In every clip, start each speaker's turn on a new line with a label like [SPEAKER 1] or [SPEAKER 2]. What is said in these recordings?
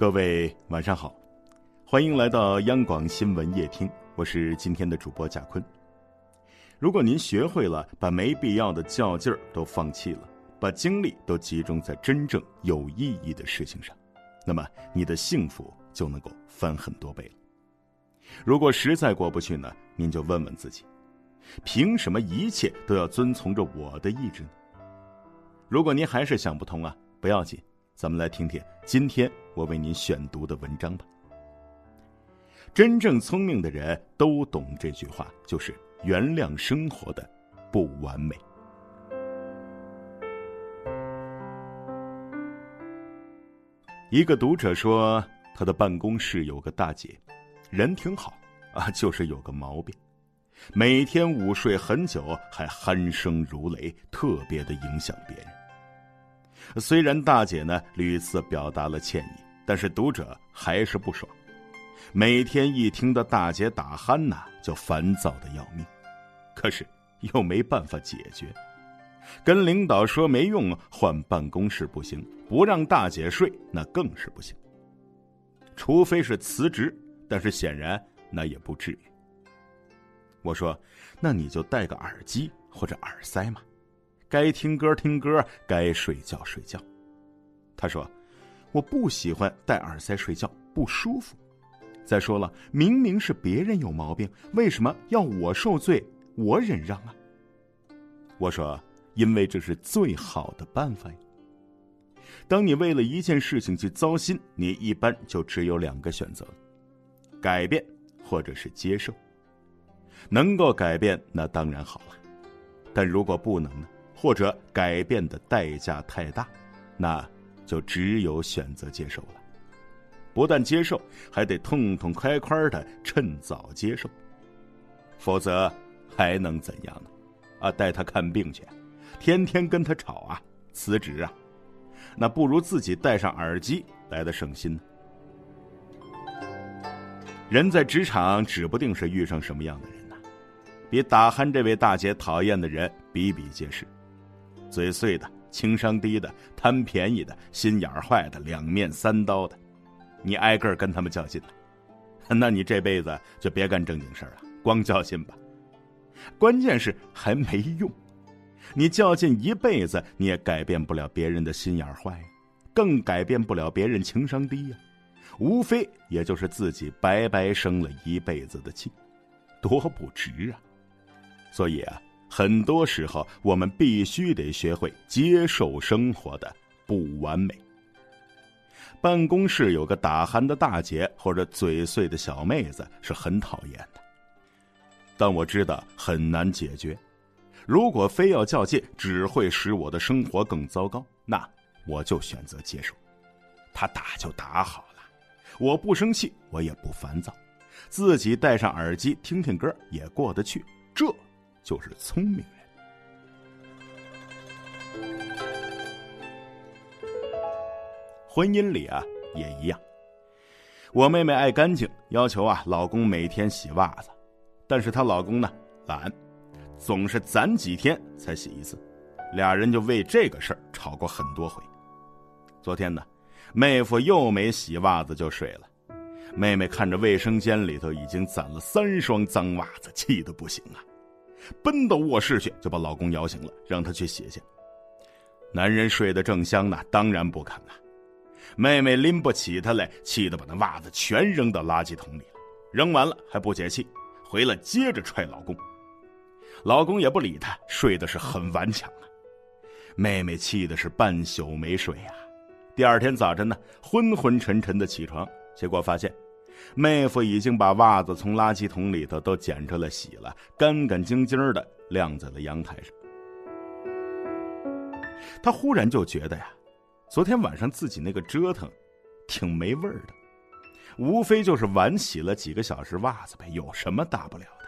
[SPEAKER 1] 各位晚上好，欢迎来到央广新闻夜听，我是今天的主播贾坤。如果您学会了把没必要的较劲儿都放弃了，把精力都集中在真正有意义的事情上，那么你的幸福就能够翻很多倍了。如果实在过不去呢，您就问问自己：凭什么一切都要遵从着我的意志呢？如果您还是想不通啊，不要紧，咱们来听听今天我为您选读的文章吧。真正聪明的人都懂这句话，就是原谅生活的不完美。一个读者说，他的办公室有个大姐，人挺好啊，就是有个毛病，每天午睡很久，还鼾声如雷，特别的影响别人。虽然大姐呢屡次表达了歉意，但是读者还是不爽。每天一听到大姐打鼾呐，就烦躁的要命。可是又没办法解决，跟领导说没用，换办公室不行，不让大姐睡那更是不行。除非是辞职，但是显然那也不至于。我说，那你就戴个耳机或者耳塞嘛。该听歌听歌，该睡觉睡觉。他说：“我不喜欢戴耳塞睡觉，不舒服。再说了，明明是别人有毛病，为什么要我受罪，我忍让啊？”我说：“因为这是最好的办法呀。当你为了一件事情去糟心，你一般就只有两个选择：改变，或者是接受。能够改变，那当然好了；但如果不能呢？”或者改变的代价太大，那就只有选择接受了。不但接受，还得痛痛快快的趁早接受，否则还能怎样呢？啊，带他看病去，天天跟他吵啊，辞职啊，那不如自己戴上耳机来的省心呢。人在职场，指不定是遇上什么样的人呢，比打鼾这位大姐讨厌的人比比皆是。嘴碎的、情商低的、贪便宜的、心眼坏的、两面三刀的，你挨个跟他们较劲，那你这辈子就别干正经事了，光较劲吧。关键是还没用，你较劲一辈子，你也改变不了别人的心眼坏，更改变不了别人情商低呀，无非也就是自己白白生了一辈子的气，多不值啊！所以啊。很多时候，我们必须得学会接受生活的不完美。办公室有个打鼾的大姐或者嘴碎的小妹子是很讨厌的，但我知道很难解决。如果非要较劲，只会使我的生活更糟糕，那我就选择接受。他打就打好了，我不生气，我也不烦躁，自己戴上耳机听听歌也过得去。这。就是聪明人。婚姻里啊也一样。我妹妹爱干净，要求啊老公每天洗袜子，但是她老公呢懒，总是攒几天才洗一次，俩人就为这个事儿吵过很多回。昨天呢，妹夫又没洗袜子就睡了，妹妹看着卫生间里头已经攒了三双脏袜子，气得不行啊。奔到卧室去，就把老公摇醒了，让他去洗去。男人睡得正香呢，当然不肯了。妹妹拎不起他来，气得把那袜子全扔到垃圾桶里了。扔完了还不解气，回来接着踹老公。老公也不理他，睡的是很顽强啊。妹妹气的是半宿没睡呀。第二天早晨呢，昏昏沉沉的起床，结果发现。妹夫已经把袜子从垃圾桶里头都捡出来洗了，干干净净的晾在了阳台上。他忽然就觉得呀，昨天晚上自己那个折腾，挺没味儿的，无非就是晚洗了几个小时袜子呗，有什么大不了的？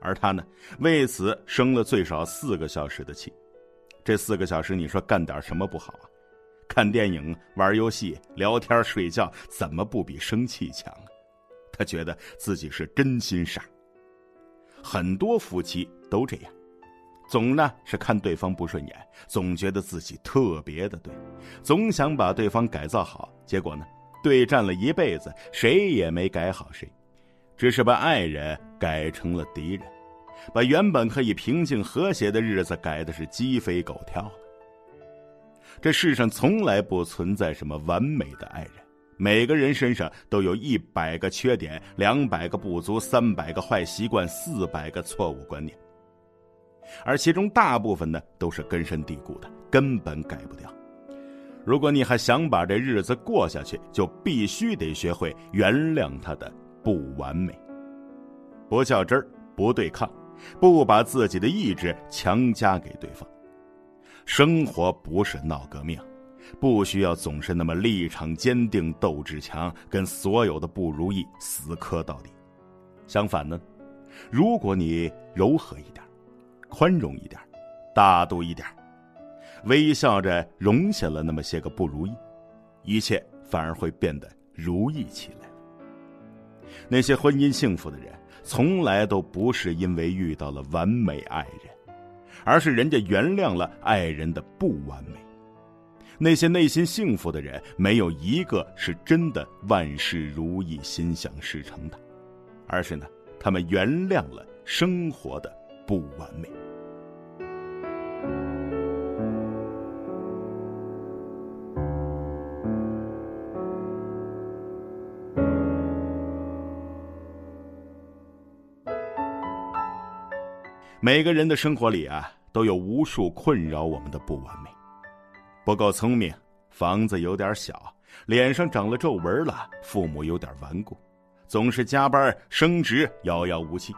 [SPEAKER 1] 而他呢，为此生了最少四个小时的气。这四个小时，你说干点什么不好啊？看电影、玩游戏、聊天、睡觉，怎么不比生气强啊？他觉得自己是真心傻。很多夫妻都这样，总呢是看对方不顺眼，总觉得自己特别的对，总想把对方改造好，结果呢，对战了一辈子，谁也没改好谁，只是把爱人改成了敌人，把原本可以平静和谐的日子改的是鸡飞狗跳。这世上从来不存在什么完美的爱人，每个人身上都有一百个缺点，两百个不足，三百个坏习惯，四百个错误观念，而其中大部分呢都是根深蒂固的，根本改不掉。如果你还想把这日子过下去，就必须得学会原谅他的不完美，不较真儿，不对抗，不把自己的意志强加给对方。生活不是闹革命，不需要总是那么立场坚定、斗志强，跟所有的不如意死磕到底。相反呢，如果你柔和一点，宽容一点，大度一点。微笑着容下了那么些个不如意，一切反而会变得如意起来。那些婚姻幸福的人，从来都不是因为遇到了完美爱人，而是人家原谅了爱人的不完美。那些内心幸福的人，没有一个是真的万事如意、心想事成的，而是呢，他们原谅了生活的不完美。每个人的生活里啊，都有无数困扰我们的不完美：不够聪明，房子有点小，脸上长了皱纹了，父母有点顽固，总是加班升职遥遥无期。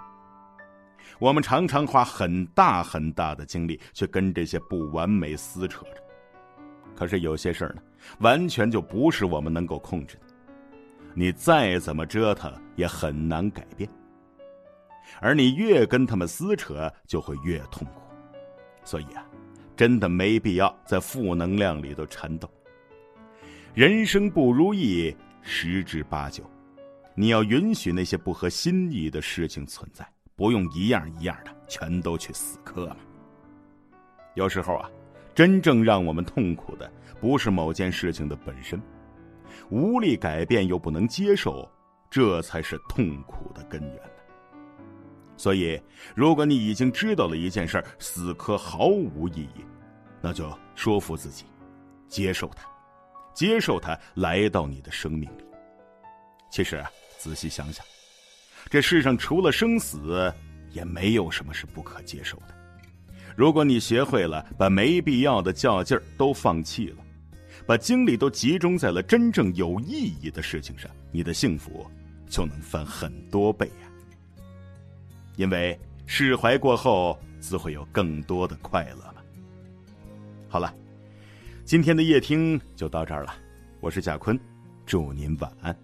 [SPEAKER 1] 我们常常花很大很大的精力去跟这些不完美撕扯着，可是有些事儿呢，完全就不是我们能够控制的，你再怎么折腾也很难改变。而你越跟他们撕扯，就会越痛苦。所以啊，真的没必要在负能量里头缠斗。人生不如意十之八九，你要允许那些不合心意的事情存在，不用一样一样的全都去死磕嘛。有时候啊，真正让我们痛苦的不是某件事情的本身，无力改变又不能接受，这才是痛苦的根源。所以，如果你已经知道了一件事死磕毫无意义，那就说服自己，接受它，接受它来到你的生命里。其实啊，仔细想想，这世上除了生死，也没有什么是不可接受的。如果你学会了把没必要的较劲儿都放弃了，把精力都集中在了真正有意义的事情上，你的幸福就能翻很多倍呀。因为释怀过后，自会有更多的快乐嘛。好了，今天的夜听就到这儿了，我是贾坤，祝您晚安。